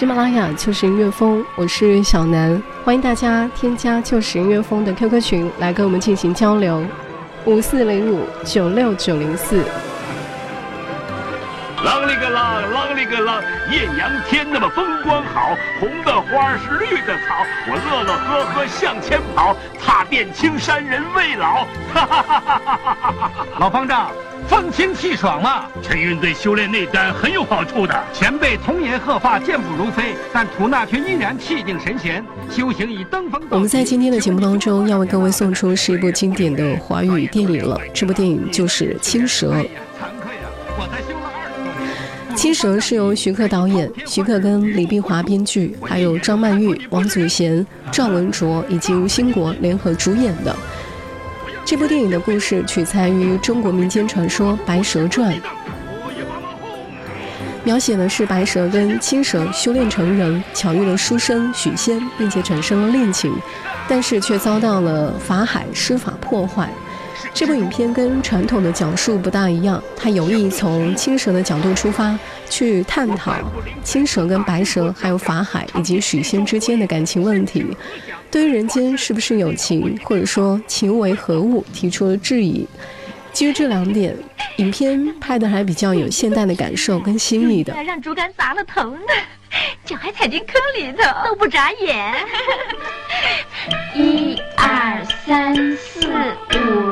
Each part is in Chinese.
喜马拉雅就是音乐风，我是小南，欢迎大家添加就是音乐风的 QQ 群来跟我们进行交流，五四零五九六九零四。啷里个啷，啷里个啷，艳阳天那么风光好，红的花是绿的草，我乐乐呵呵向前跑，踏遍青山人未老。哈哈哈哈哈哈！老方丈，风清气爽嘛，晨运对修炼内丹很有好处的。前辈童颜鹤发，健步如飞，但吐纳却依然气定神闲，修行以登峰。我们在今天的节目当中要为各位送出是一部经典的华语电影了，这部电影就是《青蛇》。青蛇是由徐克导演，徐克跟李碧华编剧，还有张曼玉、王祖贤、赵文卓以及吴兴国联合主演的。这部电影的故事取材于中国民间传说《白蛇传》，描写的是白蛇跟青蛇修炼成人，巧遇了书生许仙，并且产生了恋情，但是却遭到了法海施法破坏。这部影片跟传统的讲述不大一样，它有意从青蛇的角度出发，去探讨青蛇跟白蛇，还有法海以及许仙之间的感情问题，对于人间是不是有情，或者说情为何物，提出了质疑。基于这两点，影片拍的还比较有现代的感受跟新意的。让竹竿砸了头呢，脚还踩进坑里头，都不眨眼。一二三四五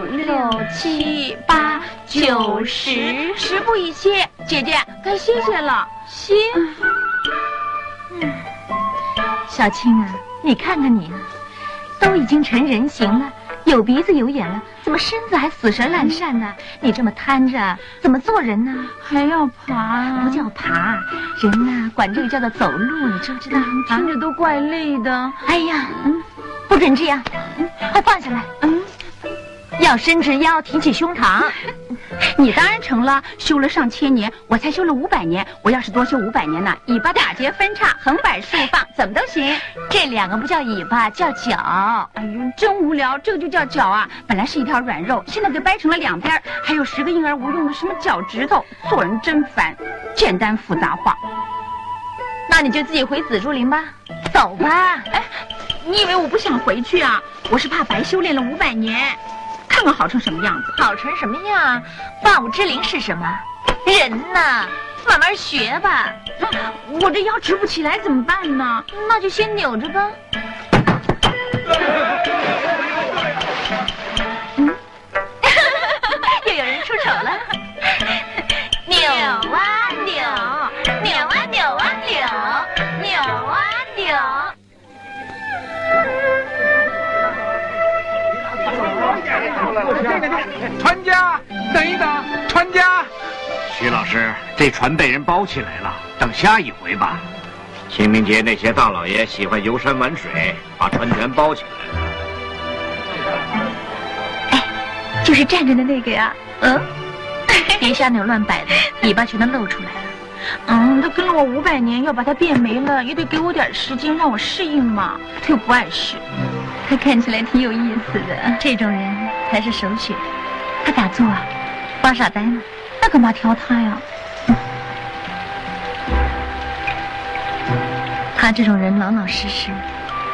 七八九十，十步一歇，姐姐该歇歇了，歇。嗯，小青啊，你看看你啊，都已经成人形了。有鼻子有眼了，怎么身子还死神烂善呢？你这么瘫着，怎么做人呢？还要爬？不叫爬，人呐，管这个叫做走路，你知不知道？听着都怪累的。哎呀，嗯，不准这样，嗯，快放下来，嗯。要伸直腰，挺起胸膛。你当然成了，修了上千年，我才修了五百年。我要是多修五百年呢，尾巴打结分叉，横摆竖放，怎么都行。这两个不叫尾巴，叫脚。哎呦，真无聊，这个就叫脚啊！本来是一条软肉，现在给掰成了两边，还有十个婴儿无用的什么脚趾头。做人真烦，简单复杂化。那你就自己回紫竹林吧，走吧。哎，你以为我不想回去啊？我是怕白修炼了五百年。看看好成什么样子？好成什么样？万物之灵是什么？人呢，慢慢学吧。我这腰直不起来怎么办呢？那就先扭着吧。船家，等一等，船家。徐老师，这船被人包起来了，等下一回吧。清明节那些大老爷喜欢游山玩水，把船全包起来了。哎，就是站着的那个呀。嗯，别瞎扭乱摆的，尾巴全都露出来了。嗯，他跟了我五百年，要把它变没了，也得给我点时间让我适应嘛。他又不碍事。他看起来挺有意思的，这种人才是首选。他打坐啊，发傻呆呢，那干嘛挑他呀？他这种人老老实实，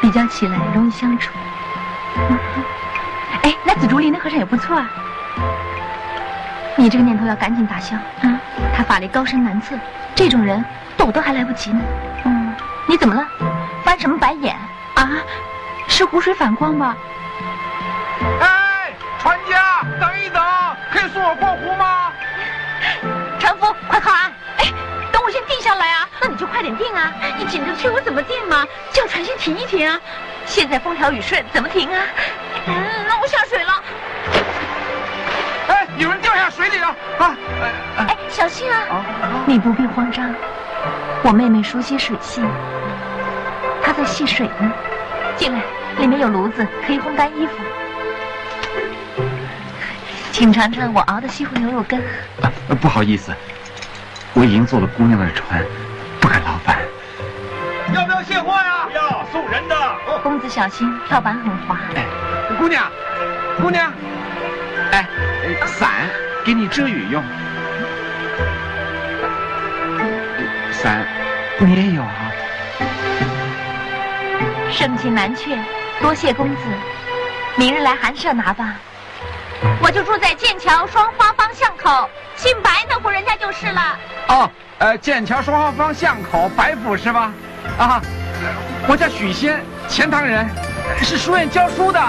比较起来容易相处。哎，那紫竹林的和尚也不错啊。你这个念头要赶紧打消啊！他法力高深难测，这种人。躲都还来不及呢。嗯，你怎么了？翻什么白眼？啊，是湖水反光吧？送我过湖吗？船夫，快靠岸！哎，等我先定下来啊，那你就快点定啊！你紧着催我怎么定嘛？叫船先停一停啊！现在风调雨顺，怎么停啊？嗯，那我下水了。哎，有人掉下水里了啊！哎，小心啊！你不必慌张，我妹妹熟悉水性，她在戏水呢。进来，里面有炉子，可以烘干衣服。请尝尝我熬的西湖牛肉羹。啊，不好意思，我已经坐了姑娘的船，不敢劳烦。要不要卸货呀？不要送人的。公子小心，跳板很滑。哎，姑娘，姑娘，哎，伞给你遮雨用。伞，你也有啊？盛情难却，多谢公子。明日来寒舍拿吧。我就住在剑桥双花坊巷口，姓白那户人家就是了。哦，呃，剑桥双花坊巷口白府是吧？啊，我叫许仙，钱塘人，是书院教书的。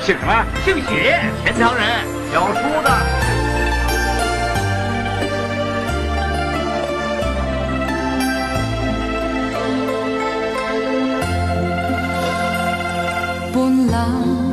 姓什么？姓许，钱塘人，教书的。半冷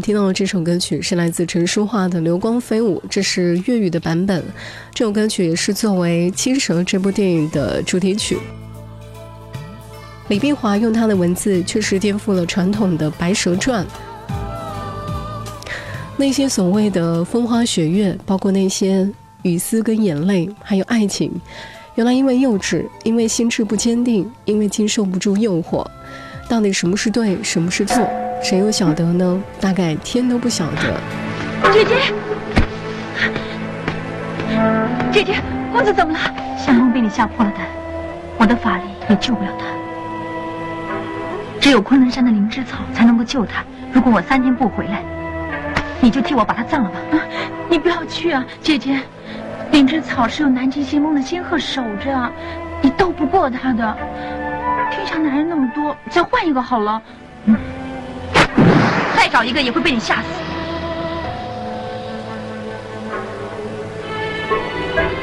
听到的这首歌曲是来自陈淑桦的《流光飞舞》，这是粤语的版本。这首歌曲也是作为《青蛇》这部电影的主题曲。李碧华用他的文字确实颠覆了传统的《白蛇传》，那些所谓的风花雪月，包括那些雨丝跟眼泪，还有爱情，原来因为幼稚，因为心智不坚定，因为经受不住诱惑，到底什么是对，什么是错，谁又晓得呢？大概天都不晓得。姐姐，姐姐，公子怎么了？相公被你吓破了胆，我的法力也救不了他。只有昆仑山的灵芝草才能够救他。如果我三天不回来，你就替我把他葬了吧。啊，你不要去啊，姐姐。灵芝草是有南极仙翁的仙鹤守着，你斗不过他的。天下男人那么多，再换一个好了。嗯，再找一个也会被你吓死。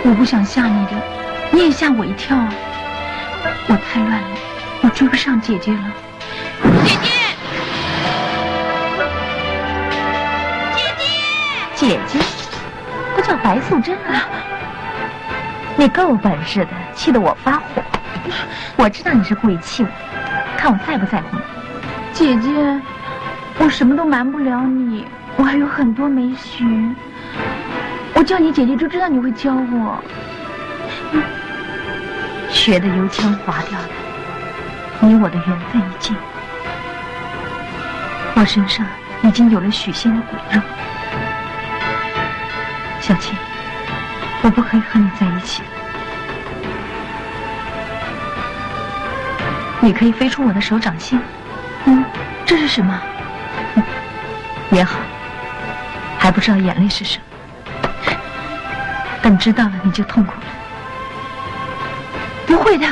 我不想吓你的，你也吓我一跳啊！我太乱了，我追不上姐姐了。姐姐，姐姐，姐姐，不叫白素贞啊！你够本事的，气得我发火。我知道你是故意气我，看我在不在乎你。姐姐，我什么都瞒不了你，我还有很多没学。我叫你姐姐，就知道你会教我。学的油腔滑调的，你我的缘分已尽。我身上已经有了许仙的骨肉，小青，我不可以和你在一起。你可以飞出我的手掌心。嗯，这是什么？也好，还不知道眼泪是什么。等知道了，你就痛苦了。不会的，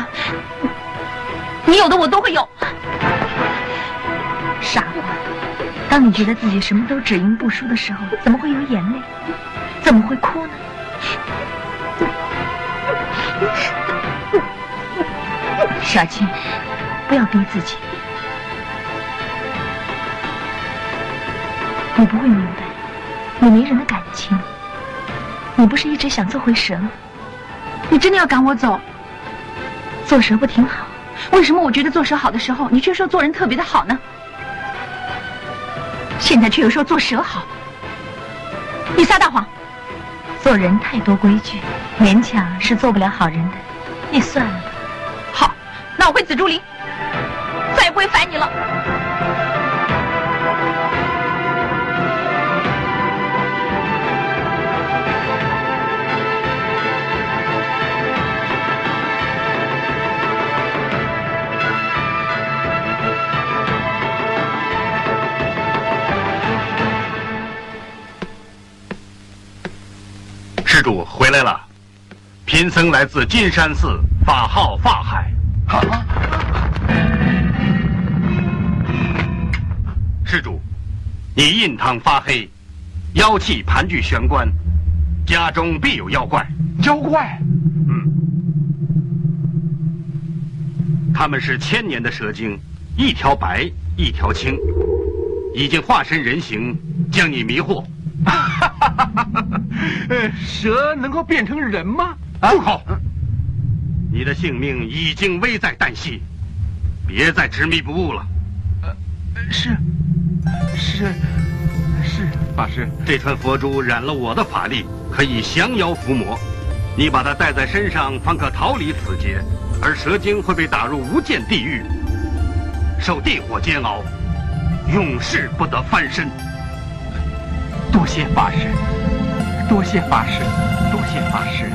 你有的我都会有。傻瓜，当你觉得自己什么都只赢不输的时候，怎么会有眼泪？怎么会哭呢？小青，不要逼自己。你不会明白，你没人的感情。你不是一直想做回蛇吗？你真的要赶我走？做蛇不挺好？为什么我觉得做蛇好的时候，你却说做人特别的好呢？现在却又说做蛇好，你撒大谎！做人太多规矩，勉强是做不了好人的。你算了吧。好，那我会紫竹林，再也不会烦你了。主回来了，贫僧来自金山寺，法号法海。施主，你印堂发黑，妖气盘踞玄关，家中必有妖怪。妖怪？嗯，他们是千年的蛇精，一条白，一条青，已经化身人形，将你迷惑。呃，蛇能够变成人吗？住口！你的性命已经危在旦夕，别再执迷不悟了。呃是，是，是，法师。这串佛珠染了我的法力，可以降妖伏魔。你把它带在身上，方可逃离此劫。而蛇精会被打入无间地狱，受地火煎熬，永世不得翻身。多谢法师，多谢法师，多谢法师。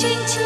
轻轻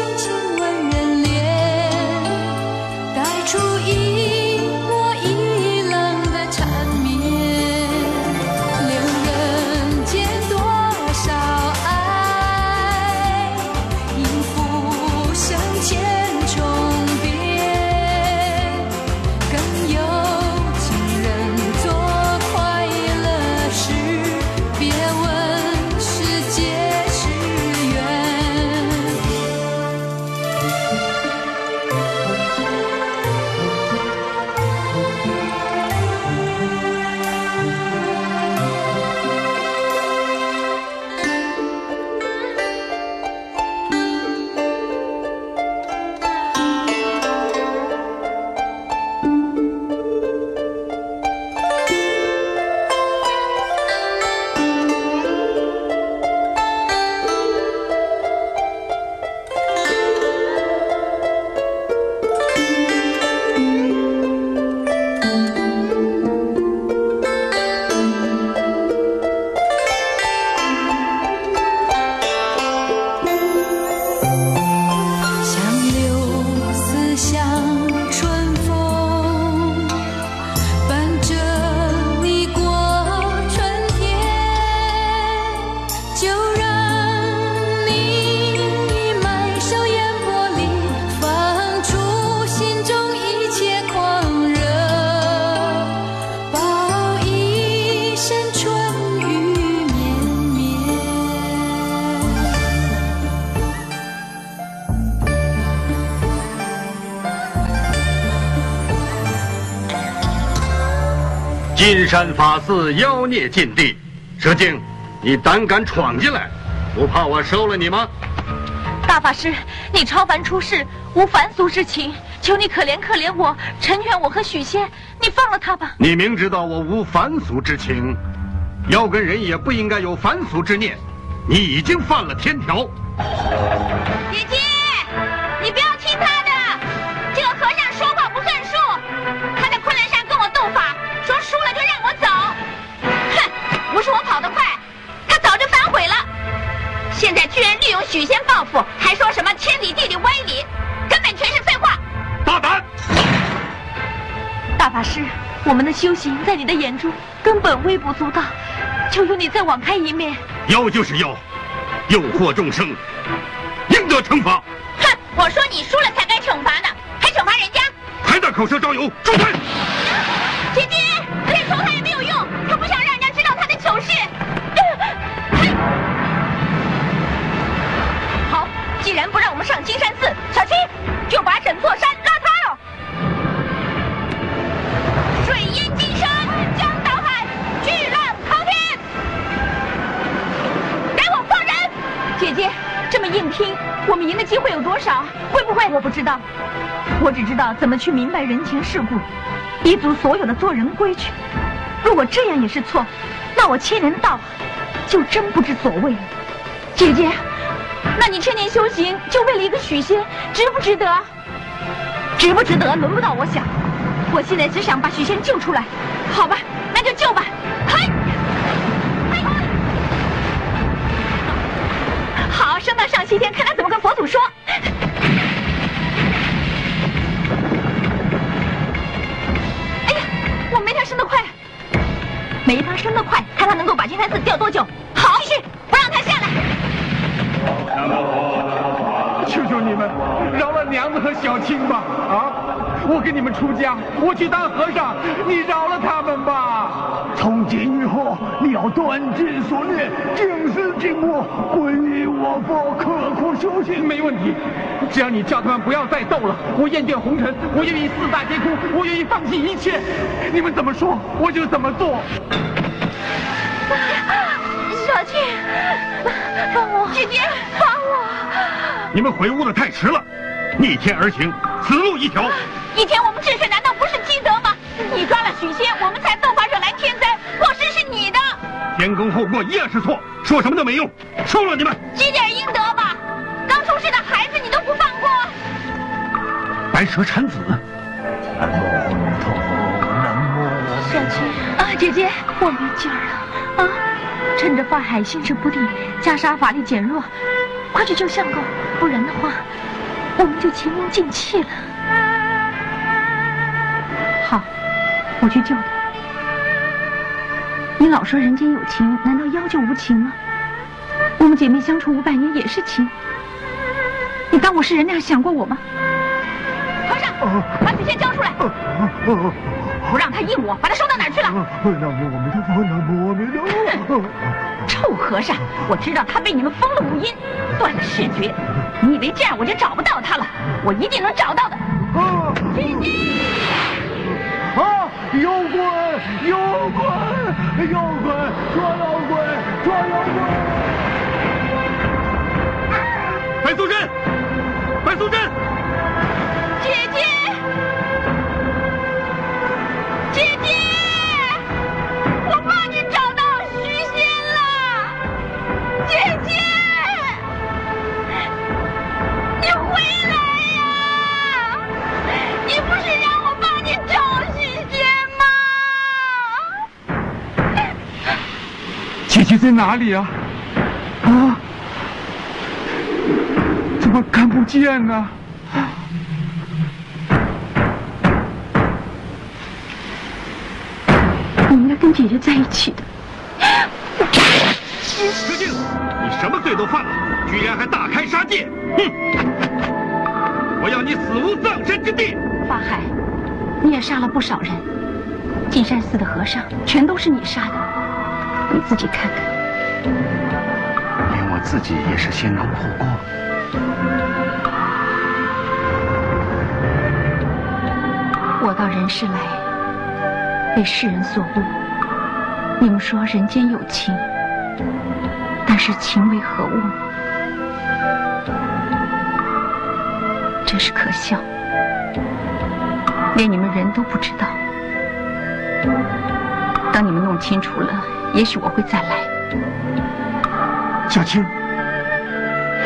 金山法寺妖孽禁地，蛇精，你胆敢闯进来，不怕我收了你吗？大法师，你超凡出世，无凡俗之情，求你可怜可怜我，成全我和许仙，你放了他吧。你明知道我无凡俗之情，妖跟人也不应该有凡俗之念，你已经犯了天条。修行在你的眼中根本微不足道，求求你再网开一面。妖就是妖，诱惑众生，应得惩罚。哼，我说你输了才该惩罚呢，还惩罚人家。还在口舌招摇，住嘴！不？知道，我只知道怎么去明白人情世故，一族所有的做人规矩。如果这样也是错，那我千年道就真不知所谓了。姐姐，那你千年修行就为了一个许仙，值不值得？值不值得，轮不到我想。我现在只想把许仙救出来，好吧，那就救吧。嘿，嘿，好，升到上西天，看他怎么跟佛祖说。没他升得快，看他能够把金山寺吊多久。好，继续，不让他下来。求求你们，饶了娘子和小青吧！啊，我跟你们出家，我去当和尚，你饶了他们吧！从今以后，你要断尽所念，净思净我，皈依我佛，刻苦修行。没问题，只要你叫他们不要再斗了，我厌倦红尘，我愿意四大皆空，我愿意放弃一切。你们怎么说，我就怎么做。小青，放我！姐姐，帮我！你们回屋的太迟了，逆天而行，死路一条。以前我们治水难道不是积德吗？你抓了许仙，我们才斗法惹来天灾，过失是你的。前功后过一样是错，说什么都没用，收了你们。积点阴德吧，刚出世的孩子你都不放过。白蛇产子，南无阿弥陀佛，南无小青啊，姐姐，我没劲儿了啊！趁着法海心神不定，袈裟法力减弱，快去救相公，不然的话，我们就前功尽弃了。好，我去救他。你老说人间有情，难道妖就无情吗？我们姐妹相处五百年也是情，你当我是人那样想过我吗？和尚，把许仙交出来！不让他应我，把他收到哪儿去了？南无阿弥陀佛，南无阿弥陀佛。臭和尚，我知道他被你们封了五阴，断了视觉。你以为这样我就找不到他了？我一定能找到的。啊！啊！妖怪！妖怪！妖怪！抓妖怪！抓妖怪！白素贞，在哪里啊？啊？怎么看不见呢？你应该跟姐姐在一起的。你什么罪都犯了，居然还大开杀戒！哼！我要你死无葬身之地！法海，你也杀了不少人，金山寺的和尚全都是你杀的，你自己看看。连我自己也是先荣后过。我到人世来，被世人所误。你们说人间有情，但是情为何物？真是可笑，连你们人都不知道。当你们弄清楚了，也许我会再来。小青，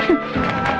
哼。